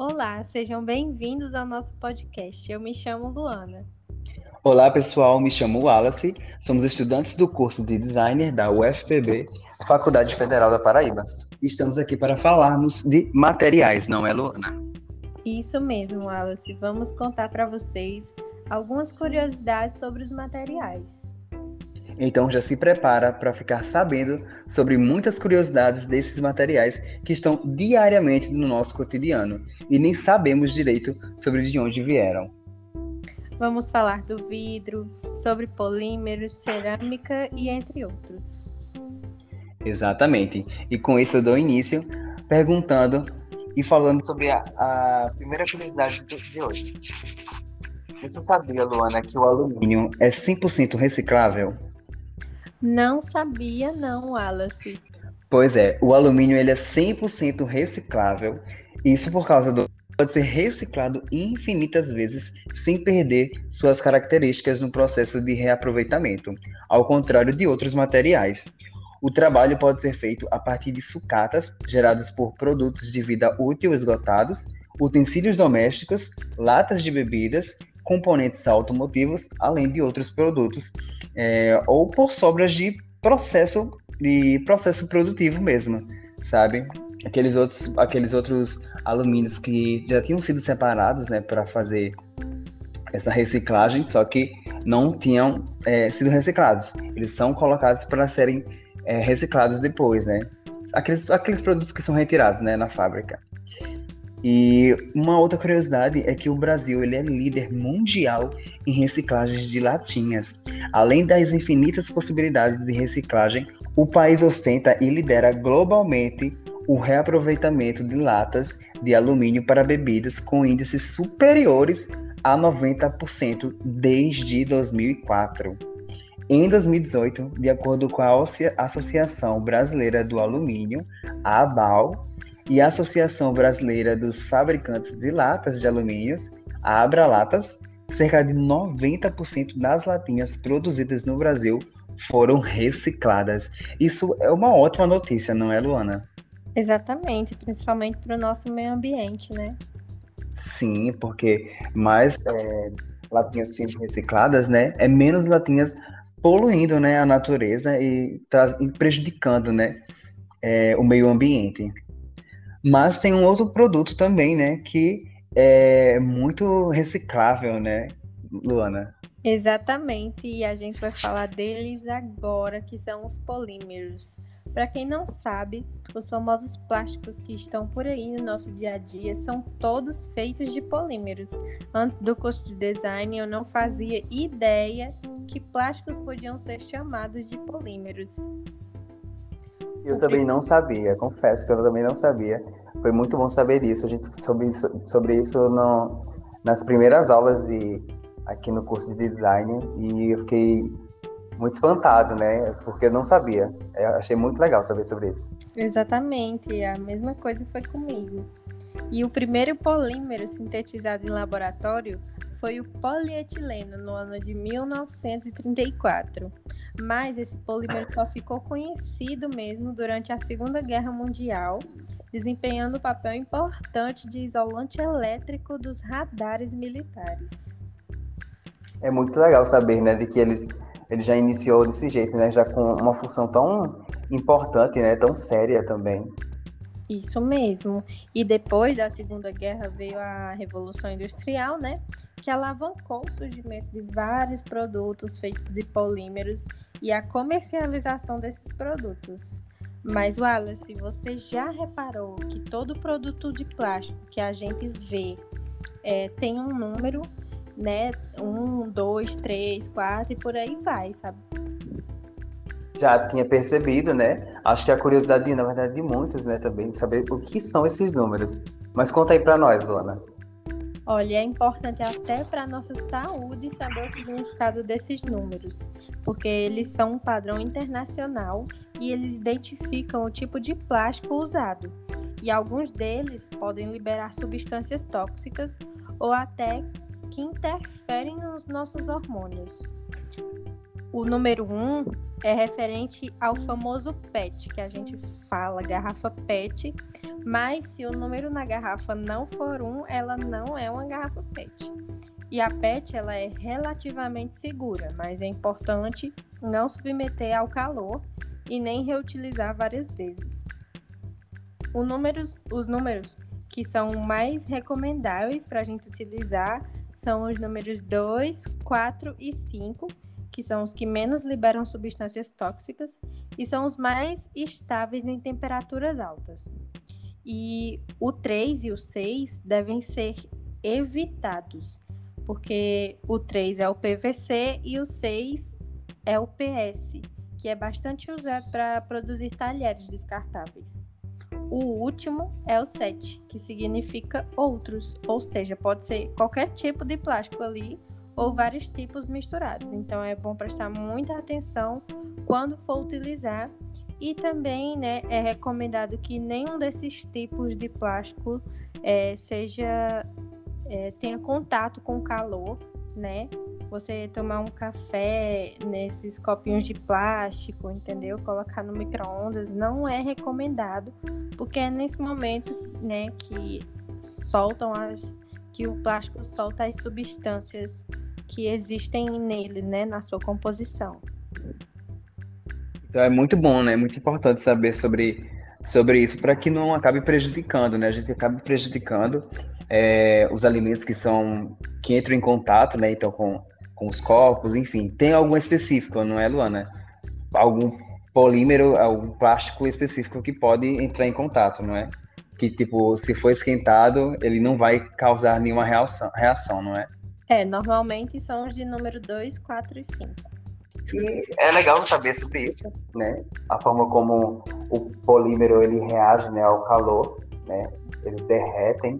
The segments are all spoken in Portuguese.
Olá, sejam bem-vindos ao nosso podcast. Eu me chamo Luana. Olá, pessoal. Me chamo Wallace. Somos estudantes do curso de designer da UFPB, Faculdade Federal da Paraíba. Estamos aqui para falarmos de materiais, não é, Luana? Isso mesmo, Wallace. Vamos contar para vocês algumas curiosidades sobre os materiais. Então já se prepara para ficar sabendo sobre muitas curiosidades desses materiais que estão diariamente no nosso cotidiano e nem sabemos direito sobre de onde vieram. Vamos falar do vidro, sobre polímeros, cerâmica e entre outros. Exatamente. E com isso eu dou início perguntando e falando sobre a, a primeira curiosidade de hoje. Você sabia, Luana, que o alumínio é 100% reciclável? Não sabia não, Wallace. Pois é, o alumínio ele é 100% reciclável. Isso por causa do pode ser reciclado infinitas vezes sem perder suas características no processo de reaproveitamento, ao contrário de outros materiais. O trabalho pode ser feito a partir de sucatas geradas por produtos de vida útil esgotados, utensílios domésticos, latas de bebidas, componentes automotivos, além de outros produtos é, ou por sobras de processo de processo produtivo mesmo, sabe? Aqueles outros, aqueles outros alumínios que já tinham sido separados, né, para fazer essa reciclagem, só que não tinham é, sido reciclados. Eles são colocados para serem é, reciclados depois, né? Aqueles, aqueles produtos que são retirados, né, na fábrica. E uma outra curiosidade é que o Brasil ele é líder mundial em reciclagem de latinhas. Além das infinitas possibilidades de reciclagem, o país ostenta e lidera globalmente o reaproveitamento de latas de alumínio para bebidas com índices superiores a 90% desde 2004. Em 2018, de acordo com a Associação Brasileira do Alumínio, a ABAL, e a Associação Brasileira dos Fabricantes de Latas de Alumínios, a Abralatas, cerca de 90% das latinhas produzidas no Brasil foram recicladas. Isso é uma ótima notícia, não é, Luana? Exatamente, principalmente para o nosso meio ambiente, né? Sim, porque mais é, latinhas sendo recicladas, né, é menos latinhas poluindo, né, a natureza e, e prejudicando, né, é, o meio ambiente. Mas tem um outro produto também, né, que é muito reciclável, né, Luana? Exatamente, e a gente vai falar deles agora, que são os polímeros. Para quem não sabe, os famosos plásticos que estão por aí no nosso dia a dia são todos feitos de polímeros. Antes do curso de design, eu não fazia ideia que plásticos podiam ser chamados de polímeros. Eu também não sabia, confesso que eu também não sabia. Foi muito bom saber isso. A gente soube sobre isso no, nas primeiras aulas de, aqui no curso de design e eu fiquei muito espantado, né? Porque eu não sabia. Eu achei muito legal saber sobre isso. Exatamente, a mesma coisa foi comigo. E o primeiro polímero sintetizado em laboratório foi o polietileno no ano de 1934. Mas esse polímero só ficou conhecido mesmo durante a Segunda Guerra Mundial, desempenhando um papel importante de isolante elétrico dos radares militares. É muito legal saber, né, de que eles ele já iniciou desse jeito, né, já com uma função tão importante, né, tão séria também. Isso mesmo. E depois da Segunda Guerra veio a Revolução Industrial, né? Que alavancou o surgimento de vários produtos feitos de polímeros e a comercialização desses produtos. Mas, Wallace, você já reparou que todo produto de plástico que a gente vê é, tem um número, né? Um, dois, três, quatro e por aí vai, sabe? Já tinha percebido, né? Acho que a curiosidade, na verdade, de muitos, né, também, saber o que são esses números. Mas conta aí para nós, Luana. Olha, é importante até para a nossa saúde saber o significado desses números, porque eles são um padrão internacional e eles identificam o tipo de plástico usado. E alguns deles podem liberar substâncias tóxicas ou até que interferem nos nossos hormônios. O número 1 um é referente ao famoso PET, que a gente fala garrafa PET, mas se o número na garrafa não for 1, um, ela não é uma garrafa PET. E a PET ela é relativamente segura, mas é importante não submeter ao calor e nem reutilizar várias vezes. Números, os números que são mais recomendáveis para a gente utilizar são os números 2, 4 e 5, que são os que menos liberam substâncias tóxicas e são os mais estáveis em temperaturas altas. E o 3 e o 6 devem ser evitados, porque o 3 é o PVC e o 6 é o PS, que é bastante usado para produzir talheres descartáveis. O último é o 7, que significa outros, ou seja, pode ser qualquer tipo de plástico ali ou vários tipos misturados. Então é bom prestar muita atenção quando for utilizar. E também né, é recomendado que nenhum desses tipos de plástico é, seja é, tenha contato com calor, né? Você tomar um café nesses copinhos de plástico, entendeu? Colocar no micro-ondas não é recomendado, porque é nesse momento, né, que soltam as que o plástico solta as substâncias que existem nele, né, na sua composição. Então é muito bom, né? É muito importante saber sobre, sobre isso para que não acabe prejudicando, né? A gente acabe prejudicando é, os alimentos que são que entram em contato, né? Então com, com os copos, enfim, tem algum específico, não é, Luana? Algum polímero, algum plástico específico que pode entrar em contato, não é? Que tipo, se for esquentado, ele não vai causar nenhuma reação, reação não é? É, normalmente são os de número 2, 4 e 5. E é legal saber sobre isso, né? A forma como o polímero ele reage né, ao calor, né? Eles derretem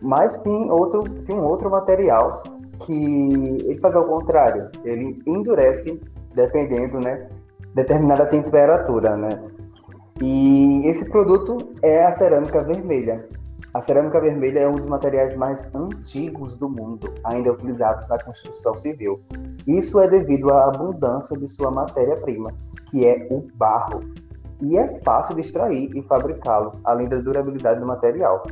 mas tem outro, tem um outro material que ele faz ao contrário, ele endurece dependendo, né, determinada temperatura, né? E esse produto é a cerâmica vermelha. A cerâmica vermelha é um dos materiais mais antigos do mundo, ainda utilizados na construção civil. Isso é devido à abundância de sua matéria-prima, que é o barro. E é fácil de extrair e fabricá-lo, além da durabilidade do material.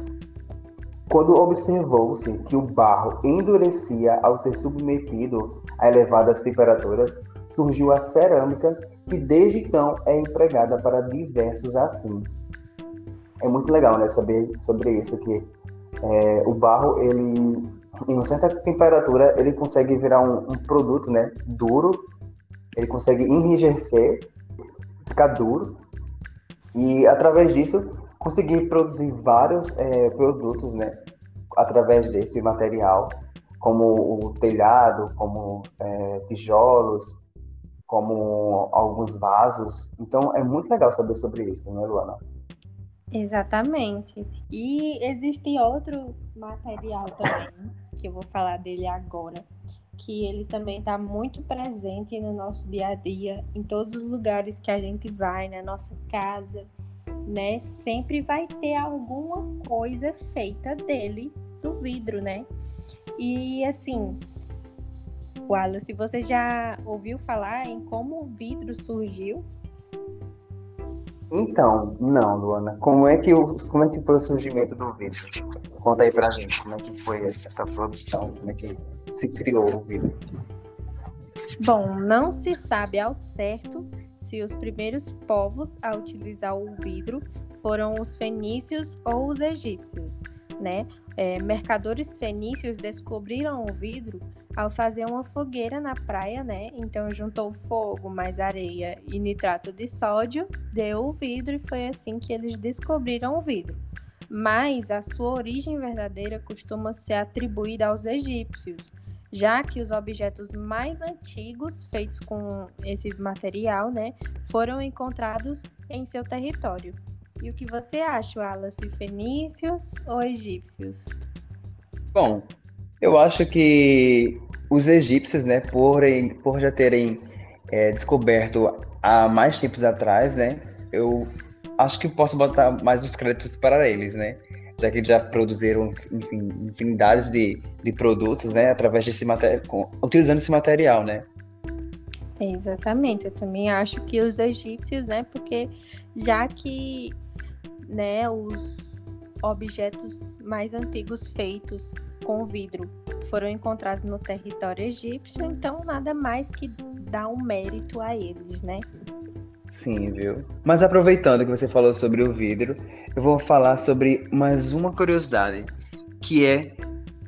Quando observou-se que o barro endurecia ao ser submetido a elevadas temperaturas, surgiu a cerâmica, que desde então é empregada para diversos afins. É muito legal, né, saber sobre isso que é, o barro, ele em uma certa temperatura, ele consegue virar um, um produto, né, duro. Ele consegue enrijecer, ficar duro, e através disso conseguir produzir vários é, produtos, né, através desse material, como o telhado, como é, tijolos, como alguns vasos. Então é muito legal saber sobre isso, né, Luana? Exatamente. E existe outro material também, que eu vou falar dele agora, que ele também está muito presente no nosso dia a dia, em todos os lugares que a gente vai, na nossa casa, né? Sempre vai ter alguma coisa feita dele, do vidro, né? E assim, Wallace, você já ouviu falar em como o vidro surgiu? Então, não, Luana. Como é que, o, como é que foi o surgimento do vidro? Conta aí pra gente como é que foi essa produção, como é que se criou o vidro. Bom, não se sabe ao certo se os primeiros povos a utilizar o vidro foram os fenícios ou os egípcios, né? É, mercadores fenícios descobriram o vidro ao fazer uma fogueira na praia, né? Então juntou fogo, mais areia e nitrato de sódio, deu o vidro e foi assim que eles descobriram o vidro. Mas a sua origem verdadeira costuma ser atribuída aos egípcios, já que os objetos mais antigos feitos com esse material, né, foram encontrados em seu território. E o que você acha, Wallace? Fenícios ou egípcios? Bom, eu acho que os egípcios, né, por, por já terem é, descoberto há mais tempos atrás, né, eu acho que posso botar mais os créditos para eles, né? já que já produziram, enfim, infinidades de, de produtos, né, através desse material, utilizando esse material, né. Exatamente, eu também acho que os egípcios, né, porque já que, né, os objetos mais antigos feitos com vidro foram encontrados no território egípcio, então nada mais que dar um mérito a eles, né? Sim, viu? Mas aproveitando que você falou sobre o vidro, eu vou falar sobre mais uma curiosidade, que é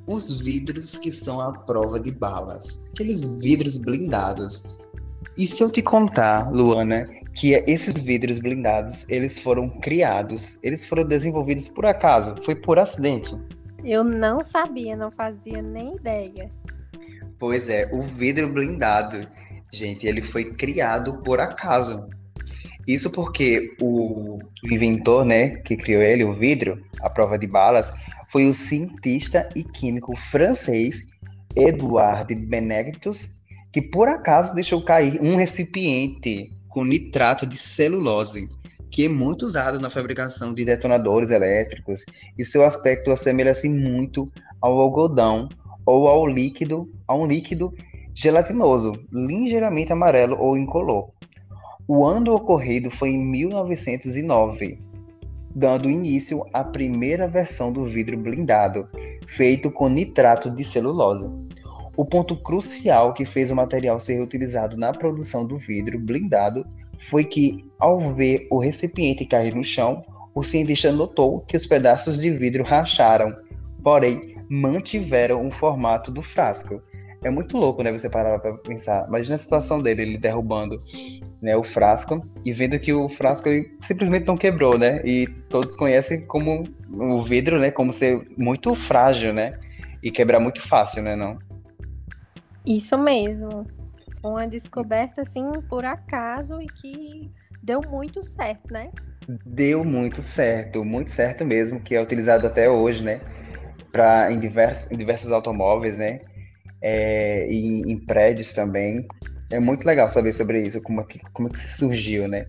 os vidros que são à prova de balas, aqueles vidros blindados. E se eu te contar, Luana, que esses vidros blindados, eles foram criados, eles foram desenvolvidos por acaso, foi por acidente. Eu não sabia, não fazia nem ideia. Pois é, o vidro blindado, gente, ele foi criado por acaso. Isso porque o, inventor, né, que criou ele, o vidro, a prova de balas, foi o cientista e químico francês Edouard Benedictus, que por acaso deixou cair um recipiente com nitrato de celulose, que é muito usado na fabricação de detonadores elétricos, e seu aspecto assemelha-se muito ao algodão ou ao líquido, a um líquido gelatinoso, ligeiramente amarelo ou incolor. O ano ocorrido foi em 1909, dando início à primeira versão do vidro blindado, feito com nitrato de celulose. O ponto crucial que fez o material ser utilizado na produção do vidro blindado foi que, ao ver o recipiente cair no chão, o cientista notou que os pedaços de vidro racharam, porém mantiveram o formato do frasco. É muito louco, né? Você parar para pensar. Imagina a situação dele, ele derrubando né, o frasco e vendo que o frasco simplesmente não quebrou, né? E todos conhecem como o vidro, né? Como ser muito frágil, né? E quebrar muito fácil, né? Não? Isso mesmo. Uma descoberta assim por acaso e que deu muito certo, né? Deu muito certo, muito certo mesmo, que é utilizado até hoje, né? Para em diversos, em diversos automóveis, né? É, em, em prédios também. É muito legal saber sobre isso, como é que, como é que surgiu, né?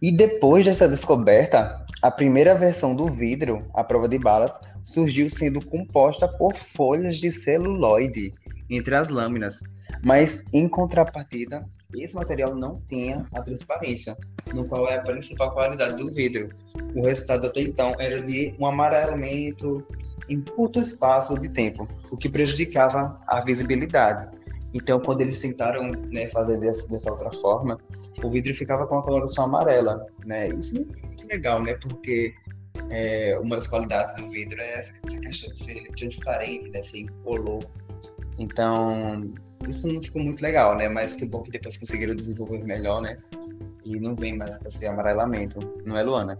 E depois dessa descoberta, a primeira versão do vidro, a prova de balas, surgiu sendo composta por folhas de celuloide entre as lâminas. Mas, em contrapartida, esse material não tinha a transparência, no qual é a principal qualidade do vidro. O resultado até então era de um amarelamento em curto espaço de tempo, o que prejudicava a visibilidade. Então, quando eles tentaram né, fazer dessa, dessa, outra forma, o vidro ficava com a coloração amarela. Né? Isso é muito legal, né? Porque é, uma das qualidades do vidro é essa questão de ser transparente, né? ser incolor. Então, isso não ficou muito legal, né? Mas que bom que depois conseguiram desenvolver melhor, né? E não vem mais esse amarelamento, não é, Luana?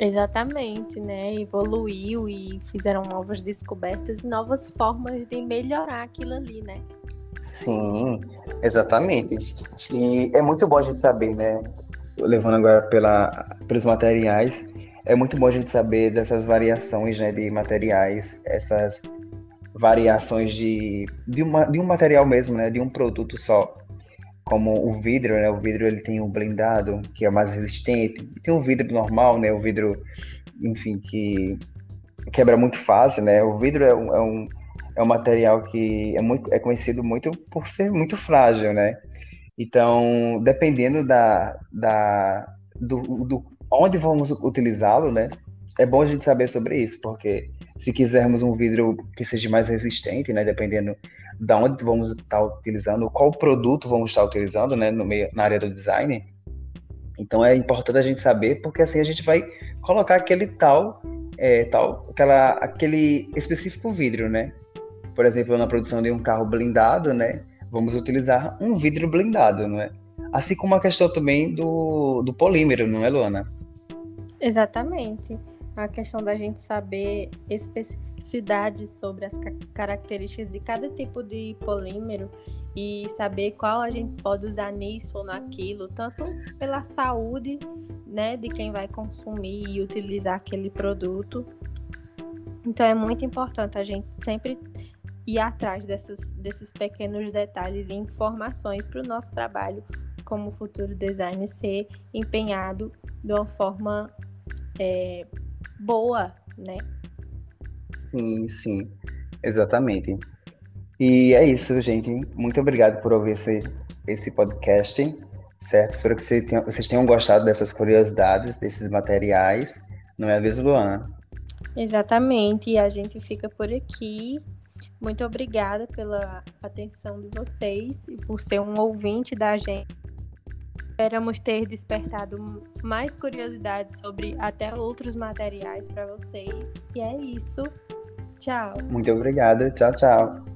Exatamente, né? Evoluiu e fizeram novas descobertas e novas formas de melhorar aquilo ali, né? Sim, exatamente. E é muito bom a gente saber, né? Levando agora pela, pelos materiais, é muito bom a gente saber dessas variações né, de materiais, essas variações de, de, uma, de um material mesmo, né? De um produto só. Como o vidro, né? O vidro ele tem um blindado, que é mais resistente. Tem o vidro normal, né? O vidro, enfim, que quebra muito fácil, né? O vidro é um, é um é um material que é, muito, é conhecido muito por ser muito frágil, né? Então, dependendo da, da do, do onde vamos utilizá-lo, né? É bom a gente saber sobre isso, porque se quisermos um vidro que seja mais resistente, né? Dependendo da onde vamos estar utilizando, qual produto vamos estar utilizando, né? No meio, na área do design. Então é importante a gente saber, porque assim a gente vai colocar aquele tal, é, tal, aquela, aquele específico vidro, né? Por exemplo, na produção de um carro blindado, né, vamos utilizar um vidro blindado, não é? Assim como a questão também do, do polímero, não é, Luana? Exatamente. A questão da gente saber especificidades sobre as características de cada tipo de polímero e saber qual a gente pode usar nisso ou naquilo, tanto pela saúde, né, de quem vai consumir e utilizar aquele produto. Então é muito importante a gente sempre ir atrás dessas, desses pequenos detalhes e informações para o nosso trabalho como futuro designer ser empenhado de uma forma é, boa, né? Sim, sim, exatamente. E é isso, gente. Muito obrigado por ouvir esse esse podcast, certo? Espero que vocês tenham gostado dessas curiosidades, desses materiais. Não é mesmo, Luana? Exatamente, e a gente fica por aqui. Muito obrigada pela atenção de vocês e por ser um ouvinte da gente. Esperamos ter despertado mais curiosidades sobre até outros materiais para vocês. E é isso. Tchau. Muito obrigada. Tchau, tchau.